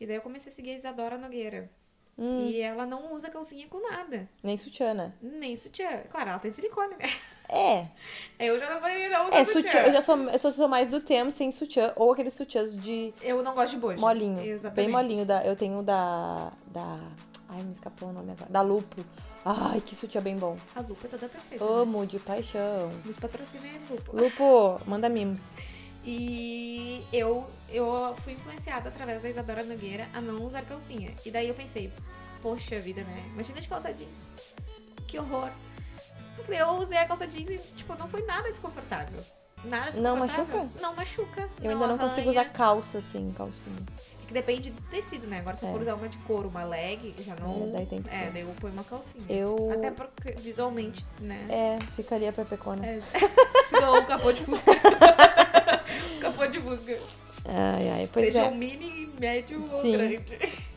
E daí eu comecei a seguir a Isadora Nogueira. Hum, E ela não usa calcinha com nada. nem sutiã, né? Nem sutiã. Claro, ela tem silicone, né? É, Eu já não poderia não usar é sutiã. sutiã. Eu já sou, eu sou- mais do tempo sem sutiã, ou aqueles sutiãs de Eu não gosto de bojo. molinho. Exatamente. Bem molinho. Da, eu tenho da. da. Ai, me escapou o nome agora. Da Lupo. Ai, que sutiã bem bom. A lupa é toda perfeita. né? Amo de paixão. Nos patrocina aí, lupa. Lupo, manda mimos. E eu, eu fui influenciada através da Isadora Nogueira a não usar calcinha. E daí eu pensei, poxa vida, né? Imagina de calça jeans. Que horror. Só que daí eu usei a calça jeans e, tipo, não foi nada desconfortável. Nada Não desconfortável. machuca? Não machuca. Eu ainda não consigo arranha. usar calça assim, calcinha. É que depende do tecido, né? Agora, se É. for usar uma de couro, uma leg, já não. É, daí tem que É, daí eu ponho uma calcinha. Eu. Até porque visualmente, né? É, ficaria pepecona. É. Ficou o capô de fusca. capô de. Ai, ai, pois Seja é. um mini, médio ou Sim. grande.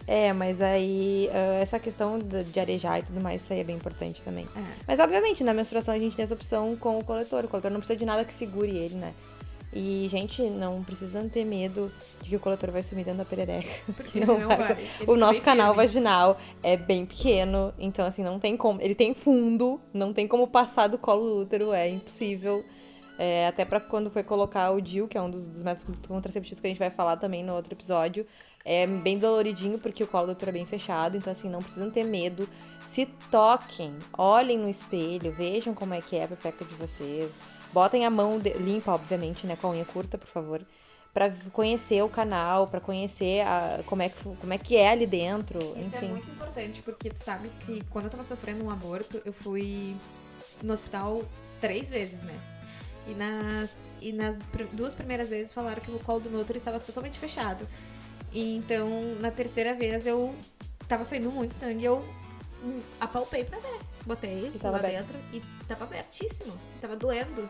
É, mas aí ah, essa questão de arejar e tudo mais, isso aí é bem importante também. É. Mas obviamente, na menstruação a gente tem essa opção com o coletor. O coletor não precisa de nada que segure ele, né? E, gente, não precisa ter medo de que o coletor vai sumir dentro da perereca. Porque Não não vai. vai. O fica nosso bem canal vaginal é bem pequeno, então assim, não tem como. Ele tem fundo, não tem como passar do colo do útero, é impossível. É, até pra quando foi colocar o DIU, que é um dos, dos métodos contraceptivos que a gente vai falar também no outro episódio, é bem doloridinho porque o colo do útero é bem fechado, então assim, não precisam ter medo. Se toquem, olhem no espelho, vejam como é que é a pepeca de vocês. Botem a mão de- limpa, obviamente, né, com a unha curta, por favor. Pra conhecer o canal, pra conhecer a- como, é que, como é que é ali dentro, Isso enfim. é muito importante, porque tu sabe que quando eu tava sofrendo um aborto, eu fui no hospital três vezes, né? E nas, e nas pr- duas primeiras vezes falaram que o colo do meu útero estava totalmente fechado. E então, na terceira vez, eu tava saindo muito sangue e eu hum, apalpei pra ver. Botei ele tava lá aberto. dentro e tava abertíssimo. Tava doendo.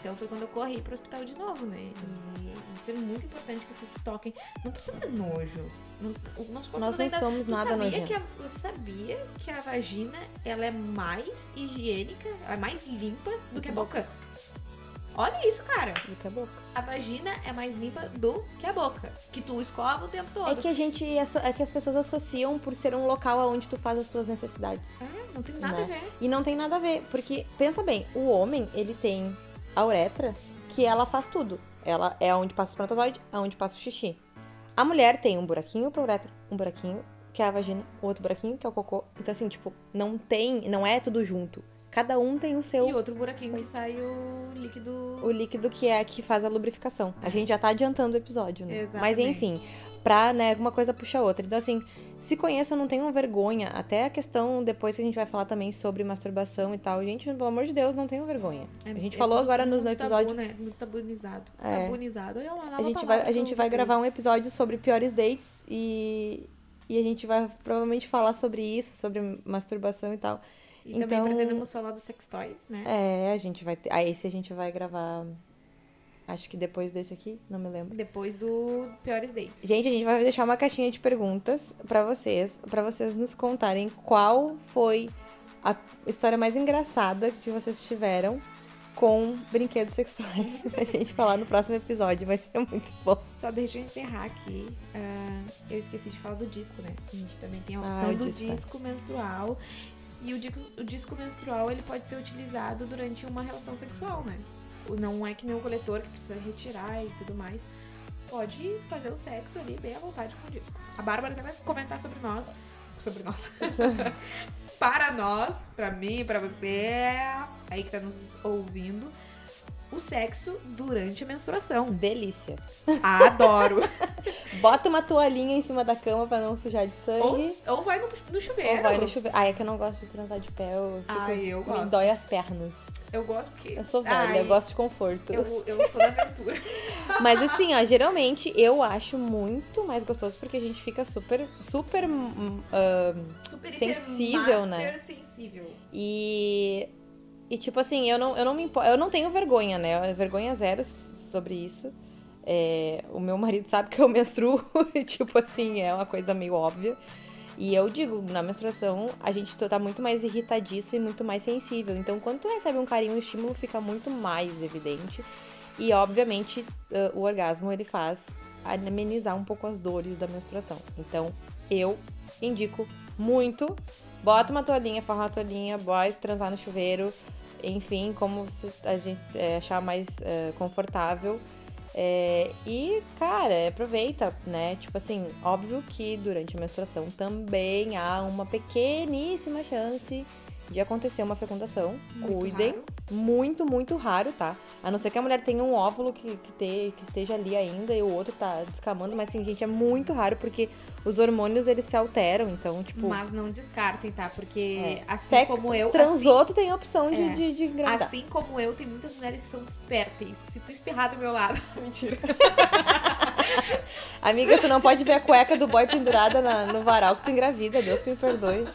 Então foi quando eu corri pro hospital de novo, né? E isso é muito importante que vocês se toquem. Não precisa ter nojo. Não- Nós não nada- somos nada que a, Você sabia que a vagina ela é mais higiênica, ela é mais limpa do que a boca? Olha isso, cara. A boca. A vagina é mais limpa do que a boca. Que tu escova o tempo todo. É que a gente. É que as pessoas associam por ser um local onde tu faz as tuas necessidades. É, não tem nada Né? a ver. E não tem nada a ver, porque pensa bem, o homem, ele tem a uretra, que ela faz tudo. Ela é onde passa o espermatozoide, é onde passa o xixi. A mulher tem um buraquinho pra uretra, um buraquinho que é a vagina, outro buraquinho que é o cocô. Então assim, tipo, não tem, não é tudo junto. Cada um tem o seu E outro buraquinho que sai o líquido. o líquido que é que faz a lubrificação. A gente já tá adiantando o episódio, né? Mas Exatamente. enfim, pra, né, uma coisa puxa a outra. Então, assim, se conheçam, não tenham vergonha. Até a questão, depois que a gente vai falar também sobre masturbação e tal. Gente, pelo amor de Deus, não tenham vergonha. É- a gente é falou agora no, no episódio. Tabu, né? Muito tabunizado. É. Tabunizado é uma nova A gente vai, a gente vai gravar um episódio sobre piores dates e, e a gente vai provavelmente falar sobre isso, sobre masturbação e tal. E Então- também pretendemos falar dos sex toys, né? É, a gente vai ter. Ah, esse a gente vai gravar. Acho que depois desse aqui, não me lembro. Depois do Piores Dates. Gente, a gente vai deixar uma caixinha de perguntas pra vocês, pra vocês nos contarem qual foi a história mais engraçada que vocês tiveram com brinquedos sexuais pra gente falar no próximo episódio. Vai ser muito bom. Só deixa eu encerrar aqui. ah, eu esqueci de falar do disco, né? A gente também tem a Ah, opção o do disco, disco menstrual. E o disco, o disco menstrual ele pode ser utilizado durante uma relação sexual, né? Não é que nem o coletor que precisa retirar e tudo mais. Pode fazer o sexo ali bem à vontade com o disco. A Bárbara até vai comentar sobre nós. Sobre nós. para nós, pra mim, pra você, aí que tá nos ouvindo, o sexo durante a menstruação. Delícia. Adoro. Bota uma toalhinha em cima da cama pra não sujar de sangue. ou, ou vai no, no chuveiro. Ou vai no chuveiro. Ai, é que eu não gosto de transar de pé. Eu fico, Ai, eu Me gosto. dói as pernas. Eu gosto porque. Eu sou velha, Ai, eu gosto de conforto. Eu, eu sou da aventura. Mas assim, ó, geralmente eu acho muito mais gostoso porque a gente fica super, super. ah, Super Sensível, né? master sensível. e. E tipo assim, eu não, eu não me Eu não tenho vergonha, né? Vergonha zero sobre isso. É, o meu marido sabe que eu menstruo, e, tipo assim, é uma coisa meio óbvia. E eu digo, na menstruação, a gente tá muito mais irritadiça e muito mais sensível. Então, quando tu recebe um carinho, o estímulo fica muito mais evidente. E, obviamente, o orgasmo, ele faz amenizar um pouco as dores da menstruação. Então, eu indico muito. Bota uma toalhinha, forra uma toalhinha, bora transar no chuveiro. Enfim, como a gente eh, achar mais eh, confortável. É, e, cara, aproveita, né? Tipo assim, óbvio que durante a menstruação também há uma pequeníssima chance de acontecer uma fecundação. Muito Cuidem. raro. Muito, muito raro, tá? A não ser que a mulher tenha um óvulo que, que, te- que esteja ali ainda e o outro tá descamando, mas assim, gente, é muito raro porque os hormônios eles se alteram, então, tipo, Mas não descartem, tá? Porque É. assim Sec- como eu. transou, tu tem a opção de, É. de, de Assim, engravidar. assim como eu, tem muitas mulheres que são férteis. Se tu espirrar do meu lado. Mentira. Amiga, tu não pode ver a cueca do boy pendurada na- no varal que tu engravida, Deus que me perdoe.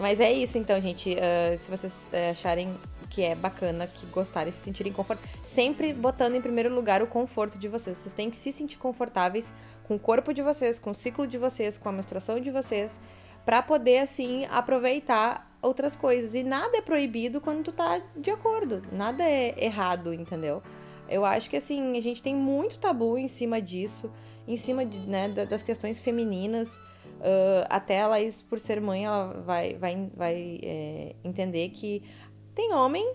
Mas é isso então, gente. Ah, se vocês eh, acharem que é bacana, que gostarem, se sentirem confortáveis, sempre botando em primeiro lugar o conforto de vocês. Vocês têm que se sentir confortáveis com o corpo de vocês, com o ciclo de vocês, com a menstruação de vocês, pra poder assim aproveitar outras coisas. E nada é proibido quando tu tá de acordo. Nada é errado, entendeu? Eu acho que assim, a gente tem muito tabu em cima disso, em cima de, né, da- das questões femininas. Ah, até a Laís, por ser mãe, ela vai, vai, vai é, entender que tem homem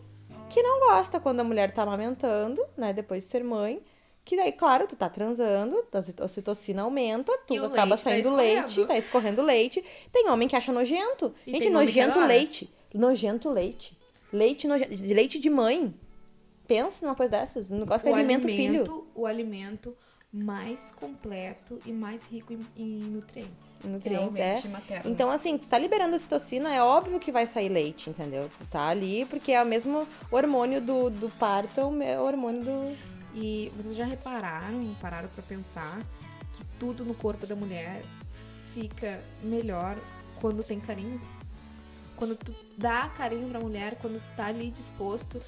que não gosta quando a mulher tá amamentando, né? Depois de ser mãe. Que daí, claro, tu tá transando, a ocitocina aumenta, tu acaba tá saindo escorrendo. leite, tá escorrendo leite. Tem homem que acha nojento. E Gente, nojento leite. Nojento leite. Leite nojento. De leite de mãe. Pensa numa coisa dessas. Não gosta que alimenta o filho. o alimento mais completo e mais rico em, em nutrientes. Nutrientes, é. Materno. Então, assim, tu tá liberando ocitocina, é óbvio que vai sair leite, entendeu? Tu tá ali porque é o mesmo hormônio do, do parto, é o hormônio do. E vocês já repararam, pararam pra pensar que tudo no corpo da mulher fica melhor quando tem carinho? Quando tu dá carinho pra mulher, quando tu tá ali disposto,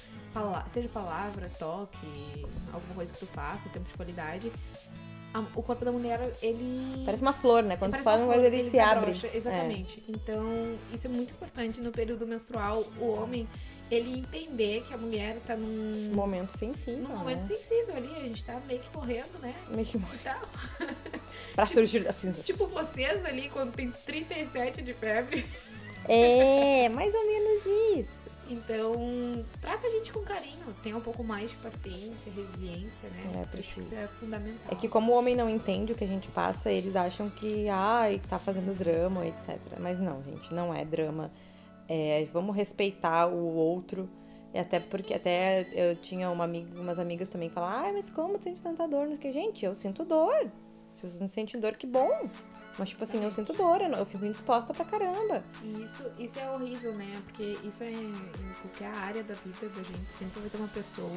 seja palavra, toque, alguma coisa que tu faça, tempo de qualidade, a- o corpo da mulher, ele. Parece uma flor, né? Quando tu faz uma coisa, ele se abre. abrocha, Exatamente. Então, isso é muito importante no período menstrual, o homem, ele entender que a mulher tá É. num, Um momento sensível. num momento né? sensível ali, a gente tá meio que morrendo, né? Meio que E tal. pra surgir da cinza. Tipo vocês ali, quando tem 37 de febre. É, mais ou menos isso. Então, trata a gente com carinho. Tenha um pouco mais de paciência, resiliência, né? É, preciso. Isso é fundamental. É que como o homem não entende o que a gente passa, eles acham que, ai, tá fazendo drama, etc. Mas não, gente, não é drama. É, vamos respeitar o outro. E até porque até eu tinha uma amiga, umas amigas também que falavam, ai, mas como tu sente tanta dor? Não sei gente, eu sinto dor. Se vocês não sentem dor, que bom. Mas, tipo assim, eu sinto dor, eu, fico indisposta pra caramba. E isso, isso é horrível, né? Porque isso é em qualquer área da vida da gente. Sempre vai ter uma pessoa.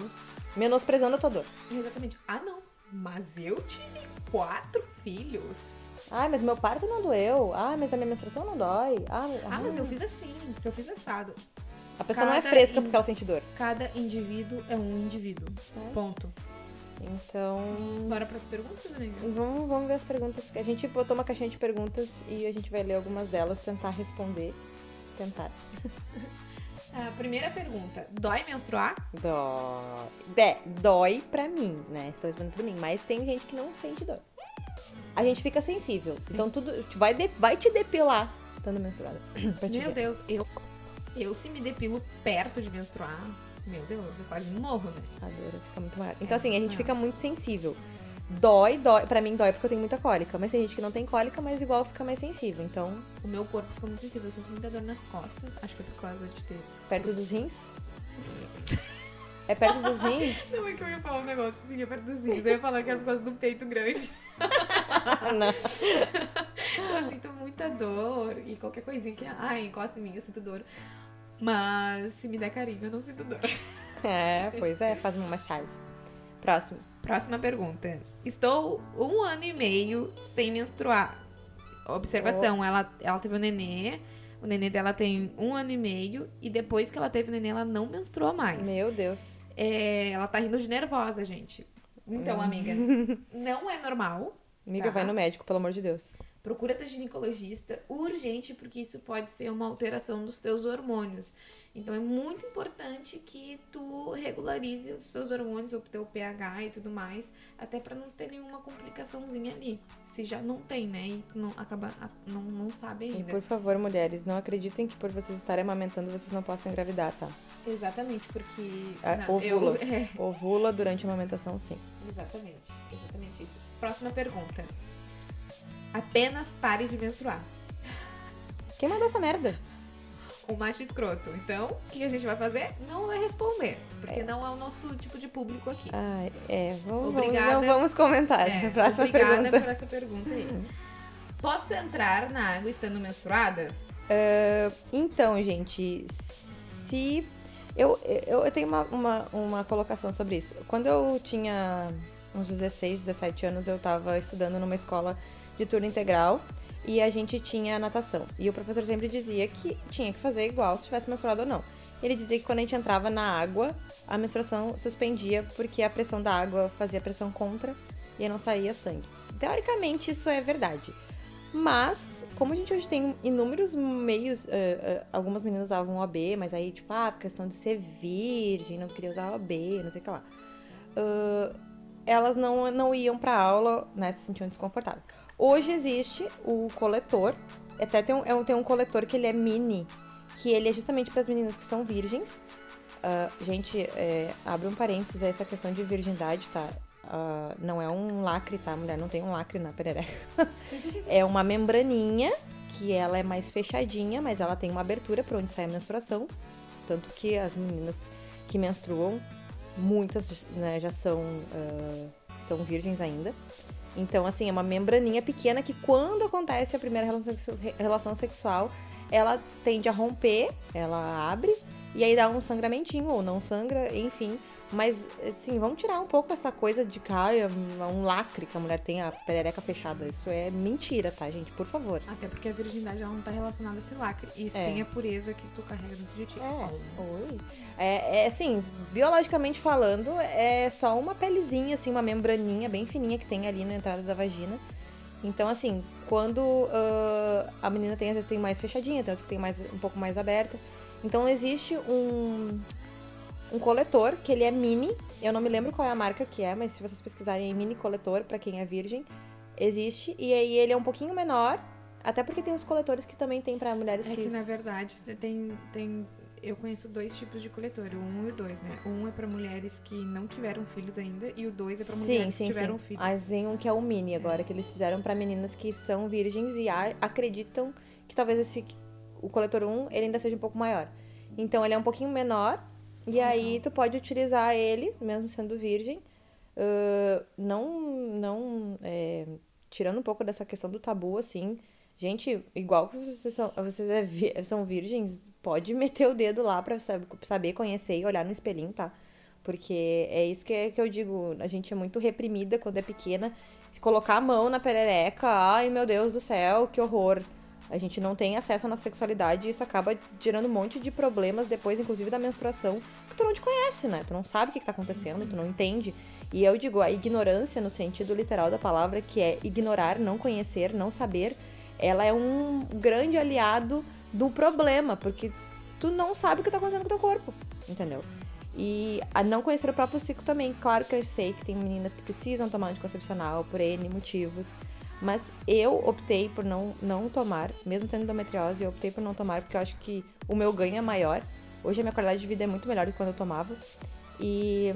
Menosprezando a tua dor. Exatamente. Ah, não. Mas eu tive quatro filhos. Ai, mas meu parto não doeu. Ai, mas a minha menstruação não dói. Ah, mas eu fiz assim. Eu fiz assado. A pessoa não é cada fresca in- porque ela sente dor. Cada indivíduo é um indivíduo. É. Ponto. Então, Bora pras perguntas, amiga? Vamos, vamos ver as perguntas. A gente botou uma caixinha de perguntas e a gente vai ler algumas delas, tentar responder. Tentar. A primeira pergunta: dói menstruar? Dói. De, dói pra mim, né? Estou respondendo pra mim. Mas tem gente que não sente dor. A gente fica sensível. Então tudo. Vai, de- vai te depilar estando menstruada. Meu ver. Deus, eu, eu se me depilo perto de menstruar, meu Deus, eu quase morro, né? A dor fica muito maior. Então, É, assim, a gente maior. fica muito sensível. Dói, dói. Pra mim dói porque eu tenho muita cólica. Mas tem gente que não tem cólica, mas igual fica mais sensível. Então, O meu corpo fica muito sensível, eu sinto muita dor nas costas, acho que é por causa de ter. perto dos rins. É perto dos rins? Não, é que eu ia falar um negócio assim, é perto dos rins. Eu ia falar que era por causa do peito grande. Não. Eu sinto muita dor e qualquer coisinha que, ai, encosta em mim, eu sinto dor. Mas se me der carinho, eu não sinto dor. É, pois é, faz uma massagem. Próximo. Próxima pergunta. Estou um ano e meio sem menstruar. Observação, ela, ela teve um nenê. O nenê dela tem um ano e meio. E depois que ela teve o nenê, ela não menstruou mais. Meu Deus. É, ela tá rindo de nervosa, gente. Então, amiga, não é normal. Amiga, Tá. vai no médico, pelo amor de Deus. Procura teu ginecologista urgente, porque isso pode ser uma alteração dos teus hormônios. Então é muito importante que tu regularize os seus hormônios, o teu pH e tudo mais, até pra não ter nenhuma complicaçãozinha ali. Se já não tem, né? E não acaba não, não sabe E ainda. por favor, mulheres, não acreditem que por vocês estarem amamentando vocês não possam engravidar, tá? Exatamente, porque É, não, ovula. eu, é, Ovula durante a amamentação, sim. exatamente, exatamente isso. Próxima pergunta. Apenas pare de menstruar. Quem mandou essa merda? o macho escroto. Então, o que a gente vai fazer? Não vai responder, porque não é o nosso tipo de público aqui. Ah, é. Vamos, vamos, Obrigada. não vamos comentar. É, Próxima obrigada pergunta. por essa pergunta aí. Posso entrar na água estando menstruada? Ah, então, gente, se. Eu, eu, eu tenho uma, uma, uma colocação sobre isso. Quando eu tinha uns 16, 17 anos, eu tava estudando numa escola de turno integral e a gente tinha natação. E o professor sempre dizia que tinha que fazer igual se tivesse menstruado ou não. Ele dizia que quando a gente entrava na água, a menstruação suspendia porque a pressão da água fazia pressão contra e não saía sangue. Teoricamente, isso é verdade. Mas, como a gente hoje tem inúmeros meios, eh, eh, algumas meninas usavam OB, mas aí, tipo, ah, questão de ser virgem, não queria usar OB, não sei o que lá. Ah, elas não, não iam pra aula, né, se sentiam desconfortáveis. Hoje existe o coletor, até tem um, é um- tem um coletor que ele é mini, que ele é justamente para as meninas que são virgens. Ah, gente, é, abre um parênteses, essa questão de virgindade, tá? Ah, não é um lacre, tá? Mulher não tem um lacre na perereca. é uma membraninha, que ela é mais fechadinha, mas ela tem uma abertura para onde sai a menstruação. Tanto que as meninas que menstruam, muitas né, já são, ah, são virgens ainda. Então, assim, é uma membraninha pequena que quando acontece a primeira relação, sexu- relação sexual, ela tende a romper, ela abre, e aí dá um sangramentinho, ou não sangra, enfim. Mas, assim, vamos tirar um pouco essa coisa de que ah, é um lacre que a mulher tem a perereca fechada. Isso é mentira, tá, gente? Por favor. Até porque a virgindade ela não tá relacionada a esse lacre, e É. sim a pureza que tu carrega dentro de ti. Oi. É, é, assim, biologicamente falando, é só uma pelezinha, assim, uma membraninha bem fininha que tem ali na entrada da vagina. Então, assim, quando ah, a menina tem, às vezes tem mais fechadinha, tem vezes que tem mais, um pouco mais aberta. Então, existe um, um coletor, que ele é mini. Eu não me lembro qual é a marca que é, mas se vocês pesquisarem aí, mini coletor, pra quem é virgem, existe. E aí ele é um pouquinho menor, até porque tem os coletores que também tem pra mulheres É que na verdade tem, tem. Eu conheço dois tipos de coletor, o um e o dois, né? O um é pra mulheres que não tiveram filhos ainda, e o dois é pra mulheres que tiveram filhos. Mas tem um que é o mini agora, que eles fizeram pra meninas que são virgens e acreditam que talvez esse o coletor 1 ele ainda seja um pouco maior. Então ele é um pouquinho menor e aí tu pode utilizar ele, mesmo sendo virgem. ah, não, não é, tirando um pouco dessa questão do tabu, assim. Gente, igual que vocês são, vocês é vi- são virgens, pode meter o dedo lá pra sab- saber, conhecer e olhar no espelhinho, tá? Porque é isso que, que eu digo, a gente é muito reprimida quando é pequena. Se colocar a mão na perereca, ai meu Deus do céu, que horror. A gente não tem acesso à nossa sexualidade e isso acaba gerando um monte de problemas depois, inclusive da menstruação, que tu não te conhece, né? Tu não sabe o que, que tá acontecendo, tu não entende. E eu digo, a ignorância, no sentido literal da palavra, que é ignorar, não conhecer, não saber, ela é um grande aliado do problema, porque tu não sabe o que tá acontecendo com o teu corpo, entendeu? E a não conhecer o próprio ciclo também. Claro que eu sei que tem meninas que precisam tomar anticoncepcional por N motivos. Mas eu optei por não, não tomar, mesmo tendo endometriose, eu optei por não tomar porque eu acho que o meu ganho é maior. Hoje a minha qualidade de vida é muito melhor do que quando eu tomava. E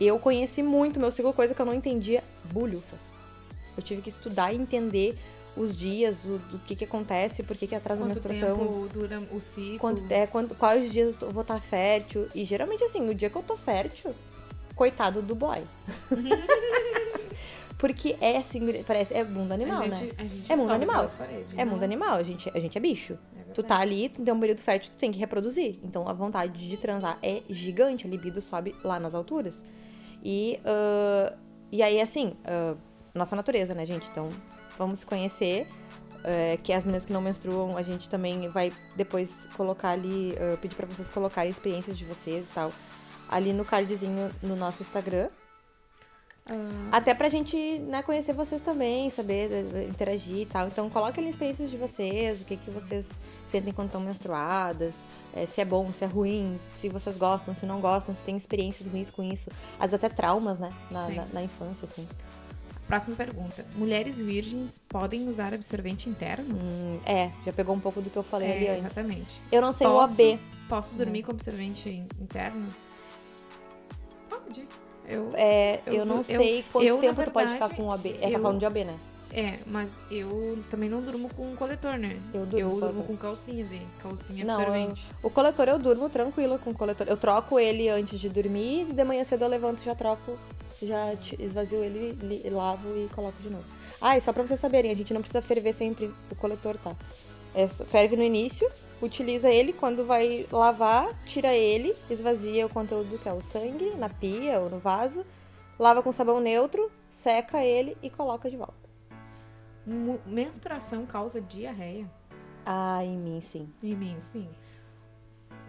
eu conheci muito meu ciclo, coisa que eu não entendia bulhufas. Eu tive que estudar e entender os dias, o, do que que acontece, por que que atrasa a Quanto menstruação. tempo dura o ciclo? Quanto, é, quando, quais dias eu vou estar fértil. E geralmente, assim, o dia que eu tô fértil, coitado do boy. Porque é assim, parece. É mundo animal, né? gente, gente É mundo animal. paredes, É não- mundo animal, a gente, a gente é bicho. É Tu tá ali, tu tem um período fértil, tu tem que reproduzir. Então a vontade de transar é gigante, a libido sobe lá nas alturas. E, ah, e aí, assim, ah, nossa natureza, né, gente? Então vamos conhecer. é, que as meninas que não menstruam, a gente também vai depois colocar ali, ah, pedir pra vocês colocarem experiências de vocês e tal, ali no cardzinho no nosso Instagram. Ah, Até pra gente né, conhecer vocês também, saber eh, interagir e tal. Então coloquem ali experiências de vocês, o que, que vocês sentem quando estão menstruadas, eh, se é bom, se é ruim, se vocês gostam, se não gostam, se tem experiências ruins com isso. Às vezes até traumas, né? Na, na, na infância, assim. Próxima pergunta. Mulheres virgens podem usar absorvente interno? Hum, é, já pegou um pouco do que eu falei ali É, antes. exatamente. Eu não sei Posso- o AB. Posso dormir com absorvente in- interno? Eu, É, eu, Eu- não eu- sei quanto eu, tempo tu pode ficar verdade, com o AB. É, tá eu- falando de AB, né? é, mas eu também não durmo com coletor, né? Eu durmo com durmo coletor. com calcinha de calcinha Não, absorvente. O coletor eu durmo tranquilo com o coletor. Eu troco ele antes de dormir, de manhã cedo eu levanto, já troco, já esvazio ele, li- lavo e coloco de novo. Ah, e só pra vocês saberem, a gente não precisa ferver sempre o coletor, tá? É, ferve no início, utiliza ele, quando vai lavar, tira ele, esvazia o conteúdo que é o sangue na pia ou no vaso, lava com sabão neutro, seca ele e coloca de volta. Menstruação causa diarreia? Ah, em mim sim. Em mim, sim.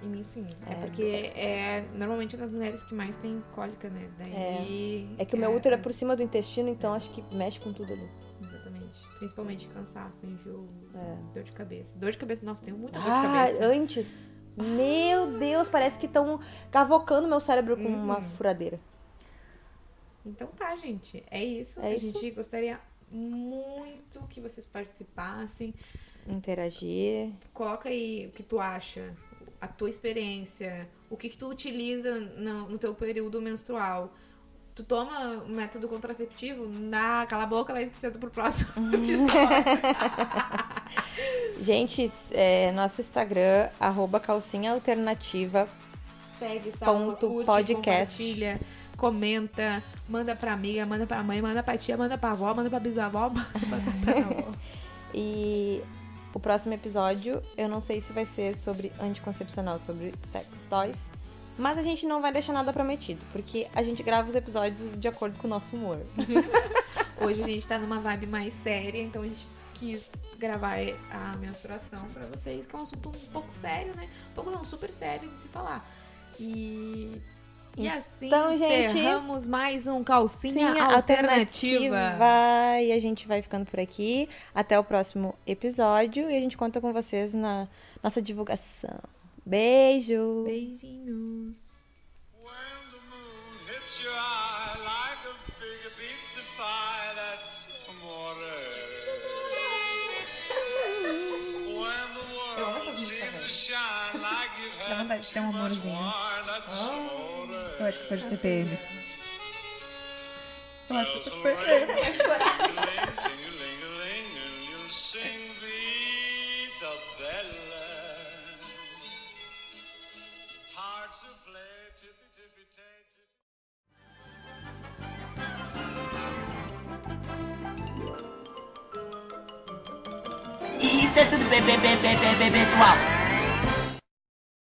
Em mim, sim. É, É, porque é normalmente nas mulheres que mais tem cólica, né? Daí. É que o meu útero é por cima do intestino, então acho que mexe com tudo ali. Principalmente cansaço, enjoo, É. dor de cabeça. Dor de cabeça, nossa, tenho muita dor de Ah, cabeça. antes. Meu Deus, parece que estão cavocando meu cérebro com uma Uhum. furadeira. Então tá, gente. É isso. É a isso. gente gostaria muito que vocês participassem. Interagir. Coloca aí o que tu acha, a tua experiência, o que, que tu utiliza no, no teu período menstrual. Tu toma o método contraceptivo? Na, cala a boca, lá senta pro próximo episódio. Gente, é, nosso Instagram, arroba calcinha alternativa. Segue, salva, Ponto curte, podcast. comenta, manda pra amiga, manda pra mãe, manda pra tia, manda pra avó, manda pra bisavó, manda pra avó. E o próximo episódio, eu não sei se vai ser sobre anticoncepcional, sobre sex toys. Mas a gente não vai deixar nada prometido, porque a gente grava os episódios de acordo com o nosso humor. Hoje a gente tá numa vibe mais séria, então a gente quis gravar a menstruação pra vocês, que é um assunto um pouco sério, né? Um pouco não, super sério de se falar. E, e assim Então, gente, encerramos mais um Calcinha Sim, Alternativa. E a gente vai ficando por aqui. Até o próximo episódio. E a gente conta com vocês na nossa divulgação. Beijo! Beijinhos. When the moon hits your eye like a big pizza pie, that's amore. When the Eu amo world essas músicas, seems velho. to shine like you've Dá vontade de ter um amorzinho. amore. Eu acho que tô de TPM. Eu acho que eu tô de Isso é tudo bem, bem, bem, bem, bem, bem, pessoal.